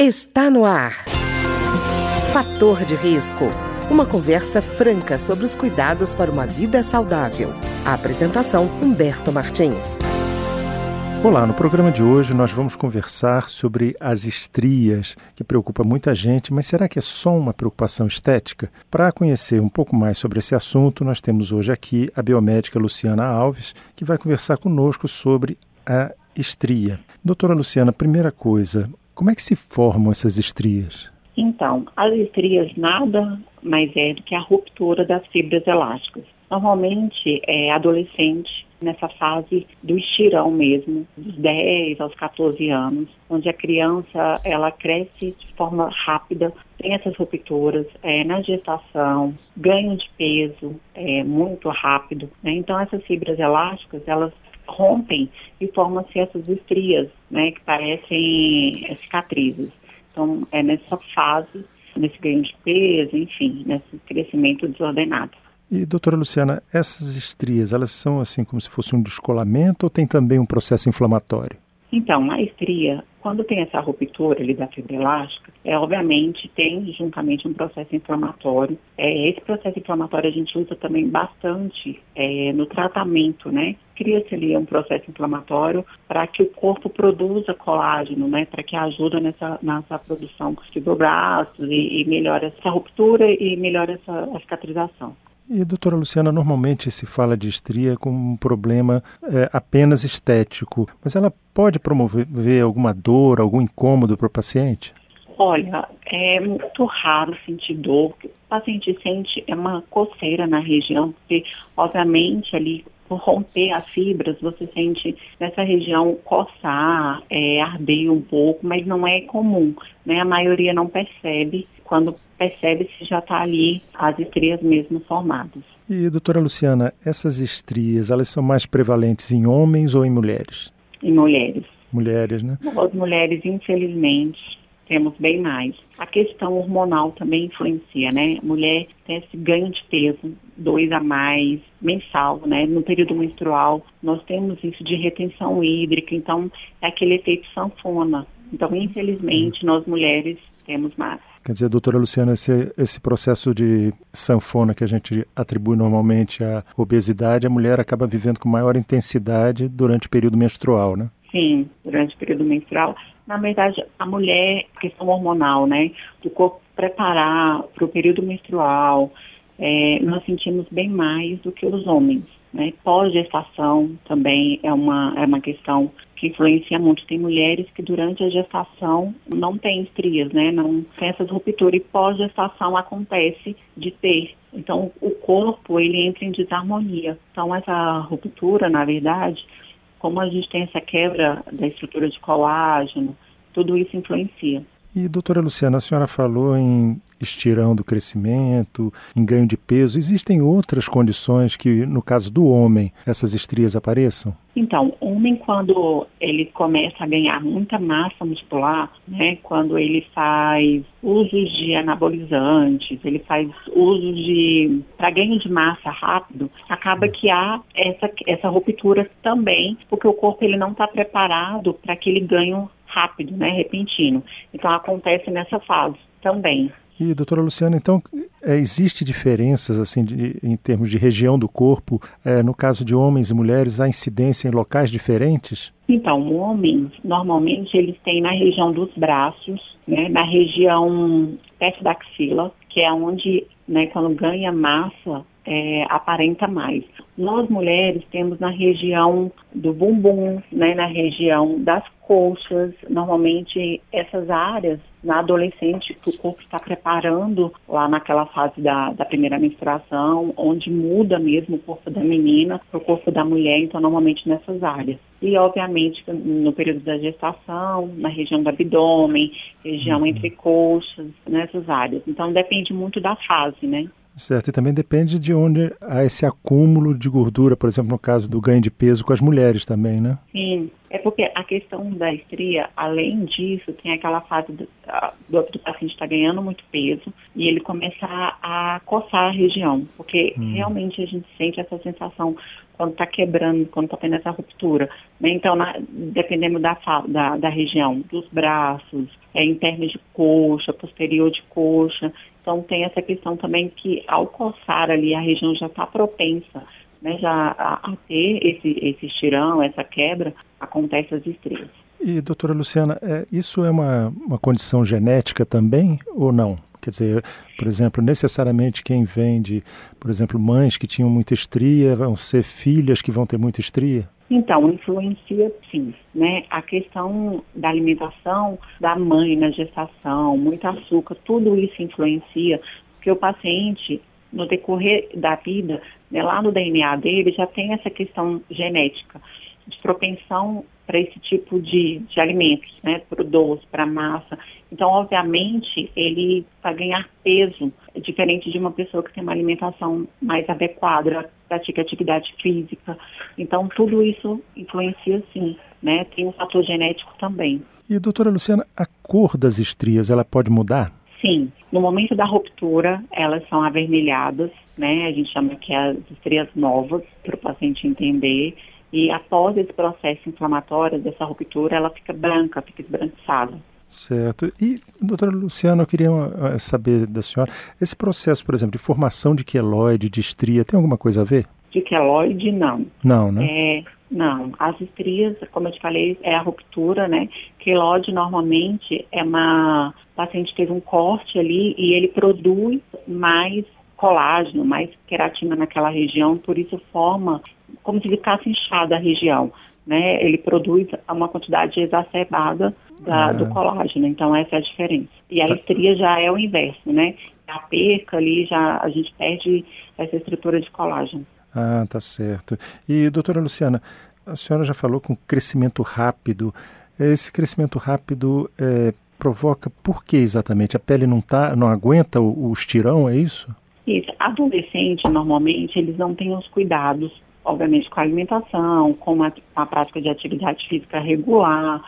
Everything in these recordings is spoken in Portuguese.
Está no ar. Fator de risco. Uma conversa franca sobre os cuidados para uma vida saudável. A apresentação Humberto Martins. Olá, no programa de hoje nós vamos conversar sobre as estrias, que preocupa muita gente, mas será que é só uma preocupação estética? Para conhecer um pouco mais sobre esse assunto, nós temos hoje aqui a biomédica Luciana Alves, que vai conversar conosco sobre a estria. Doutora Luciana, primeira coisa, como é que se formam essas estrias? Então, as estrias nada mais é do que a ruptura das fibras elásticas. Normalmente é adolescente, nessa fase do estirão mesmo, dos 10 aos 14 anos, onde a criança ela cresce de forma rápida, tem essas rupturas é, na gestação, ganho de peso é, muito rápido. Né? Então essas fibras elásticas elas rompem e formam-se essas estrias, né, que parecem é, cicatrizes. Então, é nessa fase, nesse ganho de peso, enfim, nesse crescimento desordenado. E, doutora Luciana, essas estrias, elas são assim como se fosse um descolamento ou tem também um processo inflamatório? Então, a estria, quando tem essa ruptura ali da fibra elástica, é, obviamente tem juntamente um processo inflamatório. É, esse processo inflamatório a gente usa também bastante é, no tratamento, né? Cria-se ali um processo inflamatório para que o corpo produza colágeno, né? Para que ajude nessa, nessa produção de fibroblastos e, e melhora essa ruptura e melhora essa cicatrização. E, doutora Luciana, normalmente se fala de estria como um problema é, apenas estético, mas ela pode promover alguma dor, algum incômodo para o paciente? Olha, é muito raro sentir dor. O paciente sente é uma coceira na região, porque, obviamente, ali romper as fibras, você sente nessa região coçar, é, arder um pouco, mas não é comum, né? A maioria não percebe quando percebe se já está ali as estrias mesmo formadas. E, doutora Luciana, essas estrias, elas são mais prevalentes em homens ou em mulheres? Em mulheres. Mulheres, né? As mulheres, infelizmente, temos bem mais. A questão hormonal também influencia, né? Mulher tem esse ganho de peso, dois a mais, mensal, né? No período menstrual, nós temos isso de retenção hídrica, então é aquele efeito sanfona. Então, infelizmente, nós mulheres temos mais. Quer dizer, doutora Luciana, esse, esse processo de sanfona que a gente atribui normalmente à obesidade, a mulher acaba vivendo com maior intensidade durante o período menstrual, né? Sim, durante o período menstrual. Na verdade, a mulher, questão hormonal, né? Do corpo preparar para o período menstrual, é, nós sentimos bem mais do que os homens. Né? Pós-gestação também é uma, é uma questão que influencia muito. Tem mulheres que durante a gestação não têm estrias, né? Não tem essas rupturas e pós-gestação acontece de ter. Então o corpo ele entra em desarmonia. Então essa ruptura, na verdade, como a gente tem essa quebra da estrutura de colágeno, tudo isso influencia. E, doutora Luciana, a senhora falou em estirão do crescimento, em ganho de peso. Existem outras condições que, no caso do homem, essas estrias apareçam? Então, o homem, quando ele começa a ganhar muita massa muscular, né, quando ele faz usos de anabolizantes, ele faz uso de. para ganho de massa rápido, acaba que há essa, essa ruptura também, porque o corpo ele não está preparado para aquele ganho rápido, né, repentino. Então acontece nessa fase também. E doutora Luciana, então é, existe diferenças assim de, em termos de região do corpo? É, no caso de homens e mulheres, há incidência em locais diferentes? Então, homens normalmente eles têm na região dos braços, né, na região perto da axila, que é onde, né, quando ganha massa, é, aparenta mais. Nós mulheres temos na região do bumbum, né, na região das coxas, normalmente essas áreas na adolescente que o corpo está preparando lá naquela fase da, da primeira menstruação, onde muda mesmo o corpo da menina para o corpo da mulher, então normalmente nessas áreas. E obviamente no período da gestação, na região do abdômen, região uhum. entre coxas, nessas áreas. Então depende muito da fase, né? Certo, e também depende de onde há esse acúmulo de gordura, por exemplo, no caso do ganho de peso com as mulheres também, né? Sim, É porque a questão da estria, além disso, tem aquela fase do, do, do paciente estar tá ganhando muito peso e ele começar a coçar a região, porque hum. realmente a gente sente essa sensação quando está quebrando, quando está tendo essa ruptura. Né? Então, na, dependendo da, da, da, região, dos braços, é, interna de coxa, posterior de coxa. Então, tem essa questão também que, ao coçar ali, a região já está propensa né, já a, a, ter esse, esse estirão, essa quebra, acontece as estrias. E, doutora Luciana, é, isso é uma, uma condição genética também ou não? Quer dizer, por exemplo, necessariamente quem vem de, por exemplo, mães que tinham muita estria, vão ser filhas que vão ter muita estria? Então, influencia sim, né? A questão da alimentação da mãe na gestação, muito açúcar, tudo isso influencia, porque o paciente, no decorrer da vida, né, lá no DNA dele, já tem essa questão genética de propensão para esse tipo de, de alimentos, né, para o doce, para a massa. Então, obviamente, ele vai ganhar peso, diferente de uma pessoa que tem uma alimentação mais adequada, pratica atividade física. Então, tudo isso influencia sim, né? Tem um fator genético também. E, doutora Luciana, a cor das estrias, ela pode mudar? Sim, no momento da ruptura, elas são avermelhadas, né? A gente chama que é as estrias novas, para o paciente entender. E após esse processo inflamatório dessa ruptura, ela fica branca, fica esbranquiçada. Certo. E, doutora Luciana, eu queria uh, saber da senhora, esse processo, por exemplo, de formação de queloide, de estria, tem alguma coisa a ver? De queloide, não. Não, né? É, não. As estrias, como eu te falei, é a ruptura, né? Queloide, normalmente, é uma... O paciente teve um corte ali e ele produz mais colágeno, mais queratina naquela região, por isso forma como se ficasse inchada a região. Né? Ele produz uma quantidade exacerbada da, ah. do colágeno, então essa é a diferença. E a tá. estria já é o inverso, né? A perca ali, já a gente perde essa estrutura de colágeno. Ah, tá certo. E, doutora Luciana, a senhora já falou com crescimento rápido. Esse crescimento rápido é, provoca por que exatamente? A pele não, tá, não aguenta o, o estirão, é isso? Isso. Adolescente, normalmente, eles não têm os cuidados, obviamente, com a alimentação, com a, a prática de atividade física regular,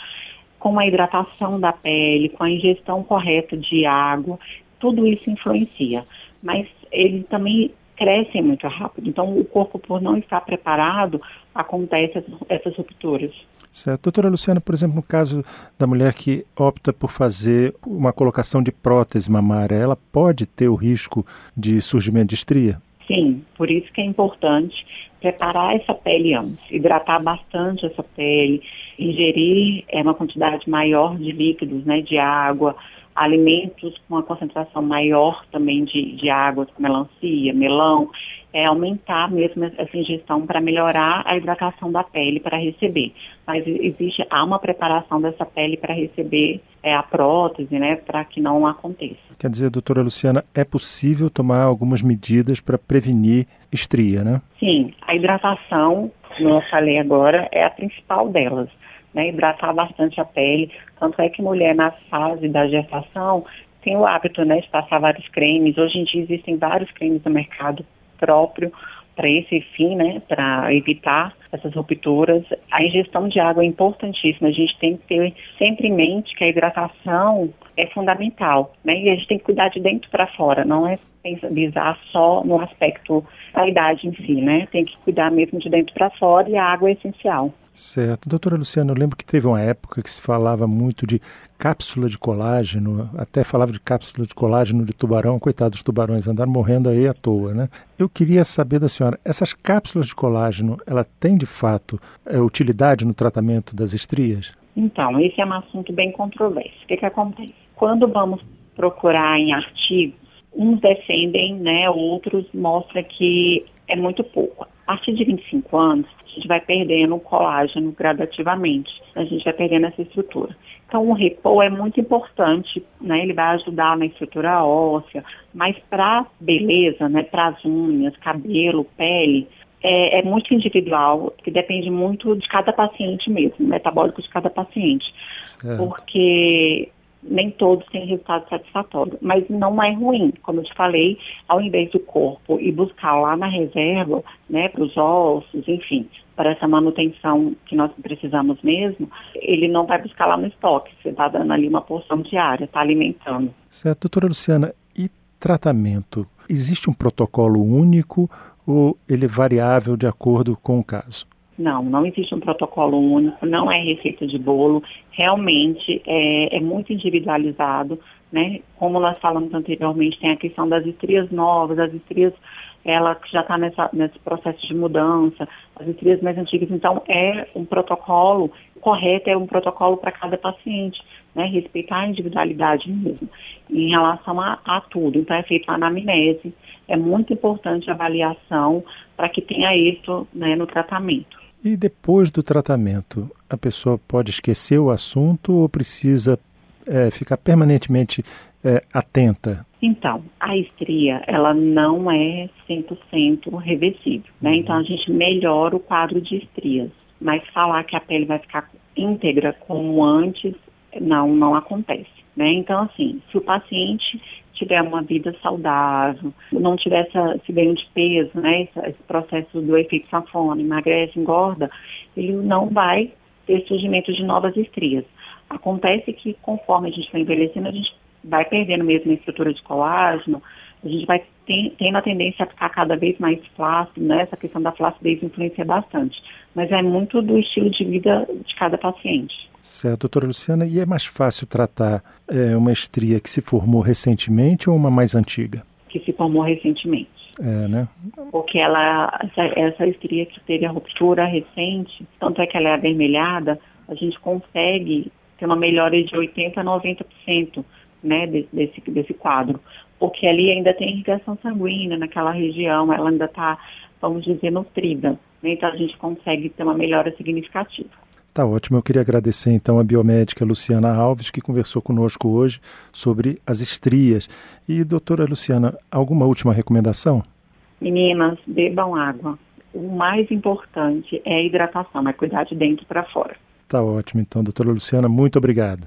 com a hidratação da pele, com a ingestão correta de água, tudo isso influencia. Mas eles também crescem muito rápido. Então, o corpo, por não estar preparado, acontece essas rupturas. Certo. Doutora Luciana, por exemplo, no caso da mulher que opta por fazer uma colocação de prótese mamária, ela pode ter o risco de surgimento de estria? Sim, por isso que é importante preparar essa pele antes, hidratar bastante essa pele, ingerir é, uma quantidade maior de líquidos, né, de água, alimentos com uma concentração maior também de, de água, como melancia, melão, é aumentar mesmo essa ingestão para melhorar a hidratação da pele para receber. Mas existe, há uma preparação dessa pele para receber é, a prótese, né, para que não aconteça. Quer dizer, doutora Luciana, é possível tomar algumas medidas para prevenir estria, né? Sim, a hidratação, como eu falei agora, é a principal delas. Né, hidratar bastante a pele, tanto é que mulher na fase da gestação tem o hábito né, de passar vários cremes. Hoje em dia existem vários cremes no mercado próprio para esse fim, né, para evitar essas rupturas. A ingestão de água é importantíssima. A gente tem que ter sempre em mente que a hidratação é fundamental, né? E a gente tem que cuidar de dentro para fora, não é pensar só no aspecto da idade em si, né? Tem que cuidar mesmo de dentro para fora e a água é essencial. Certo. Doutora Luciana, eu lembro que teve uma época que se falava muito de cápsula de colágeno, até falava de cápsula de colágeno de tubarão, coitados dos tubarões, andaram morrendo aí à toa, né? Eu queria saber da senhora, essas cápsulas de colágeno, ela tem de fato é, utilidade no tratamento das estrias? Então, esse é um assunto bem controverso. O que, que acontece? Quando vamos procurar em artigos, uns defendem, né, outros mostram que é muito pouco. A partir de 25 anos, a gente vai perdendo o colágeno gradativamente, a gente vai perdendo essa estrutura. Então, o repouso é muito importante, né? Ele vai ajudar na estrutura óssea, mas para beleza, né? Para as unhas, cabelo, pele, é, é, muito individual, que depende muito de cada paciente mesmo, metabólico de cada paciente. Certo. Porque nem todos têm resultado satisfatório, mas não é ruim, como eu te falei, ao invés do corpo e buscar lá na reserva, né, para os ossos, enfim, para essa manutenção que nós precisamos mesmo, ele não vai buscar lá no estoque, você está dando ali uma porção diária, está alimentando. Certo, doutora Luciana, e tratamento? Existe um protocolo único ou ele é variável de acordo com o caso? Não, não existe um protocolo único, não é receita de bolo, realmente é, é muito individualizado, né? Como nós falamos anteriormente, tem a questão das estrias novas, as estrias, ela já está nesse processo de mudança, as estrias mais antigas, então é um protocolo correto, é um protocolo para cada paciente, né? Respeitar a individualidade mesmo, em relação a, a tudo. Então é feita a anamnese, é muito importante a avaliação para que tenha êxito né, no tratamento. E depois do tratamento, a pessoa pode esquecer o assunto ou precisa é, ficar permanentemente é, atenta? Então, a estria, ela não é 100% reversível, né? Então, a gente melhora o quadro de estrias. Mas falar que a pele vai ficar íntegra como antes, não, não acontece, né? Então, assim, se o paciente tiver uma vida saudável, não tiver essa, esse ganho de peso, né, esse, esse processo do efeito sanfona, emagrece, engorda, ele não vai ter surgimento de novas estrias. Acontece que conforme a gente vai envelhecendo, a gente vai perdendo mesmo a estrutura de colágeno, a gente vai tendo a tendência a ficar cada vez mais flácido, né? Essa questão da flacidez influencia bastante. Mas é muito do estilo de vida de cada paciente. Certo, doutora Luciana, e é mais fácil tratar é, uma estria que se formou recentemente ou uma mais antiga? Que se formou recentemente. É, né? Porque ela, essa, essa estria que teve a ruptura recente, tanto é que ela é avermelhada, a gente consegue ter uma melhora de 80% a 90% né, desse, desse quadro. Porque ali ainda tem irrigação sanguínea naquela região, ela ainda está, vamos dizer, nutrida. Né? Então a gente consegue ter uma melhora significativa. Tá ótimo. Eu queria agradecer então a biomédica Luciana Alves, que conversou conosco hoje sobre as estrias. E, doutora Luciana, alguma última recomendação? Meninas, bebam água. O mais importante é a hidratação, é cuidar de dentro para fora. Tá ótimo. Então, doutora Luciana, muito obrigado.